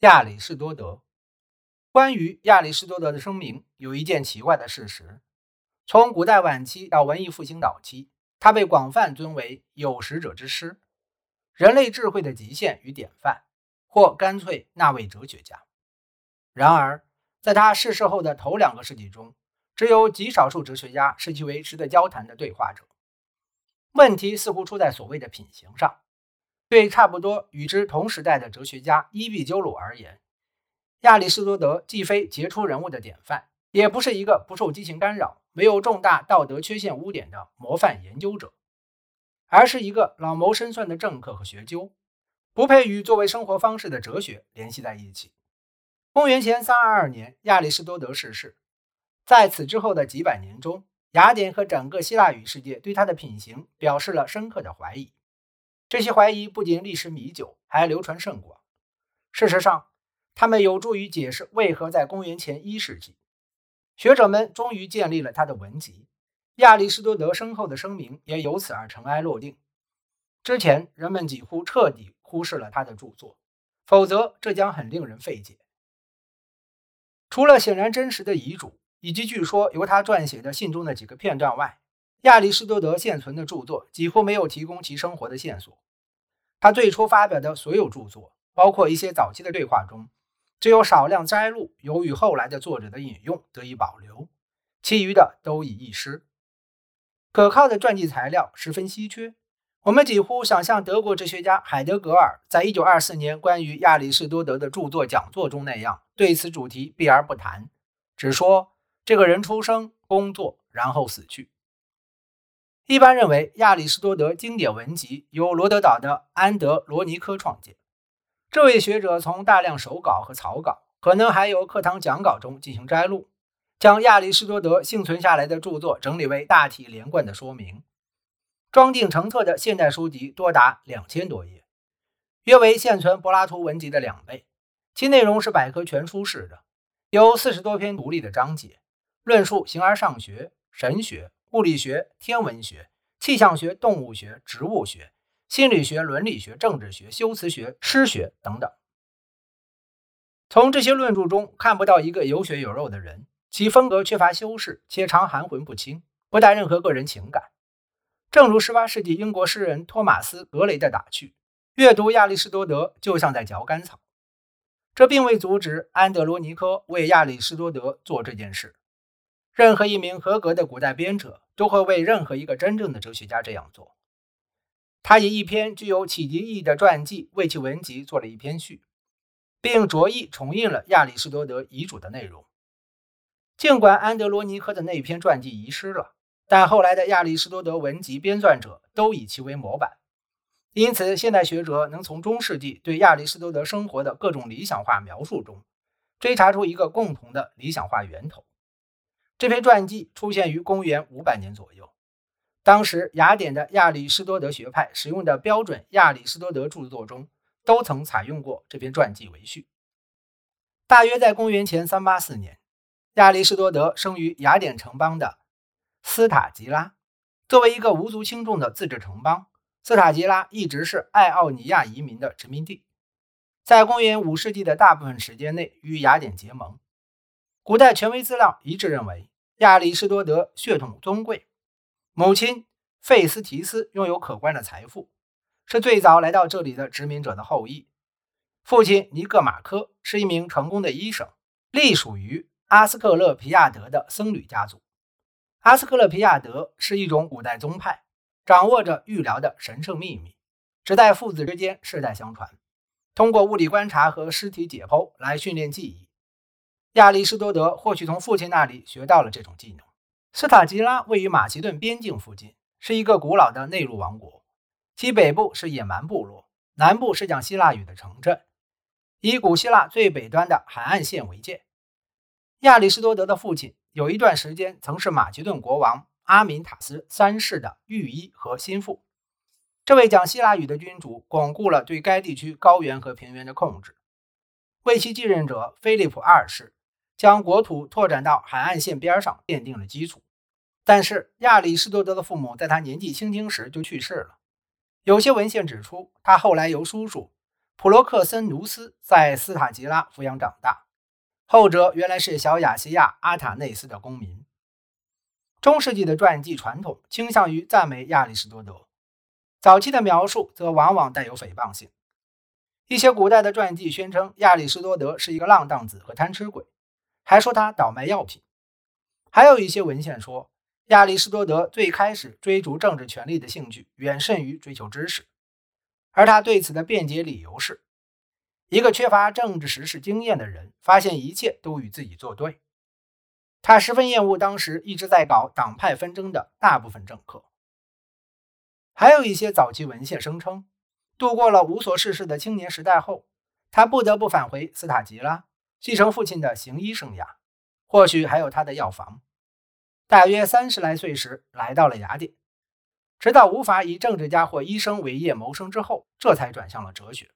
亚里士多德。关于亚里士多德的声明，有一件奇怪的事实：从古代晚期到文艺复兴早期，他被广泛尊为有识者之师，人类智慧的极限与典范，或干脆那位哲学家。然而，在他逝世后的头两个世纪中，只有极少数哲学家视其为值得交谈的对话者。问题似乎出在所谓的品行上。对差不多与之同时代的哲学家伊壁鸠鲁而言，亚里士多德既非杰出人物的典范，也不是一个不受激情干扰、没有重大道德缺陷污点的模范研究者，而是一个老谋深算的政客和学究，不配与作为生活方式的哲学联系在一起。公元前三二二年，亚里士多德逝世，在此之后的几百年中，雅典和整个希腊语世界对他的品行表示了深刻的怀疑。这些怀疑不仅历史弥久，还流传甚广。事实上，他们有助于解释为何在公元前一世纪，学者们终于建立了他的文集。亚里士多德身后的声名也由此而尘埃落定。之前人们几乎彻底忽视了他的著作，否则这将很令人费解。除了显然真实的遗嘱以及据说由他撰写的信中的几个片段外，亚里士多德现存的著作几乎没有提供其生活的线索。他最初发表的所有著作，包括一些早期的对话中，只有少量摘录由于后来的作者的引用得以保留，其余的都已遗失。可靠的传记材料十分稀缺。我们几乎想像德国哲学家海德格尔在一九二四年关于亚里士多德的著作讲座中那样，对此主题避而不谈，只说这个人出生、工作，然后死去。一般认为，亚里士多德经典文集由罗德岛的安德罗尼科创建。这位学者从大量手稿和草稿，可能还有课堂讲稿中进行摘录，将亚里士多德幸存下来的著作整理为大体连贯的说明。装订成册的现代书籍多达两千多页，约为现存柏拉图文集的两倍。其内容是百科全书式的，有四十多篇独立的章节，论述形而上学、神学。物理学、天文学、气象学、动物学、植物学、心理学、伦理学、政治学、修辞学、诗学等等。从这些论著中看不到一个有血有肉的人，其风格缺乏修饰，且常含混不清，不带任何个人情感。正如18世纪英国诗人托马斯·格雷的打趣：“阅读亚里士多德就像在嚼甘草。”这并未阻止安德罗尼科为亚里士多德做这件事。任何一名合格的古代编者都会为任何一个真正的哲学家这样做。他以一篇具有启迪意义的传记为其文集做了一篇序，并着意重印了亚里士多德遗嘱的内容。尽管安德罗尼科的那篇传记遗失了，但后来的亚里士多德文集编撰者都以其为模板，因此现代学者能从中世纪对亚里士多德生活的各种理想化描述中，追查出一个共同的理想化源头。这篇传记出现于公元五百年左右，当时雅典的亚里士多德学派使用的标准亚里士多德著作中，都曾采用过这篇传记为序。大约在公元前三八四年，亚里士多德生于雅典城邦的斯塔吉拉。作为一个无足轻重的自治城邦，斯塔吉拉一直是爱奥尼亚移民的殖民地，在公元五世纪的大部分时间内与雅典结盟。古代权威资料一致认为，亚里士多德血统尊贵，母亲费斯提斯拥有可观的财富，是最早来到这里的殖民者的后裔。父亲尼各马科是一名成功的医生，隶属于阿斯克勒皮亚德的僧侣家族。阿斯克勒皮亚德是一种古代宗派，掌握着预疗的神圣秘密，只在父子之间世代相传，通过物理观察和尸体解剖来训练记忆。亚里士多德或许从父亲那里学到了这种技能。斯塔吉拉位于马其顿边境附近，是一个古老的内陆王国。其北部是野蛮部落，南部是讲希腊语的城镇，以古希腊最北端的海岸线为界。亚里士多德的父亲有一段时间曾是马其顿国王阿敏塔斯三世的御医和心腹。这位讲希腊语的君主巩固了对该地区高原和平原的控制，为其继任者菲利普二世。将国土拓展到海岸线边上，奠定了基础。但是亚里士多德的父母在他年纪轻轻时就去世了。有些文献指出，他后来由叔叔普罗克森努斯在斯塔吉拉抚养长大，后者原来是小亚细亚阿塔内斯的公民。中世纪的传记传统倾向于赞美亚里士多德，早期的描述则往往带有诽谤性。一些古代的传记宣称亚里士多德是一个浪荡子和贪吃鬼，还说他倒卖药品。还有一些文献说，亚里士多德最开始追逐政治权力的兴趣远甚于追求知识。而他对此的辩解理由是：一个缺乏政治实事经验的人，发现一切都与自己作对。他十分厌恶当时一直在搞党派纷争的大部分政客。还有一些早期文献声称，度过了无所事事的青年时代后，他不得不返回斯塔吉拉，继承父亲的行医生涯，或许还有他的药房。大约三十来岁时，来到了雅典。直到无法以政治家或医生为业谋生之后，这才转向了哲学。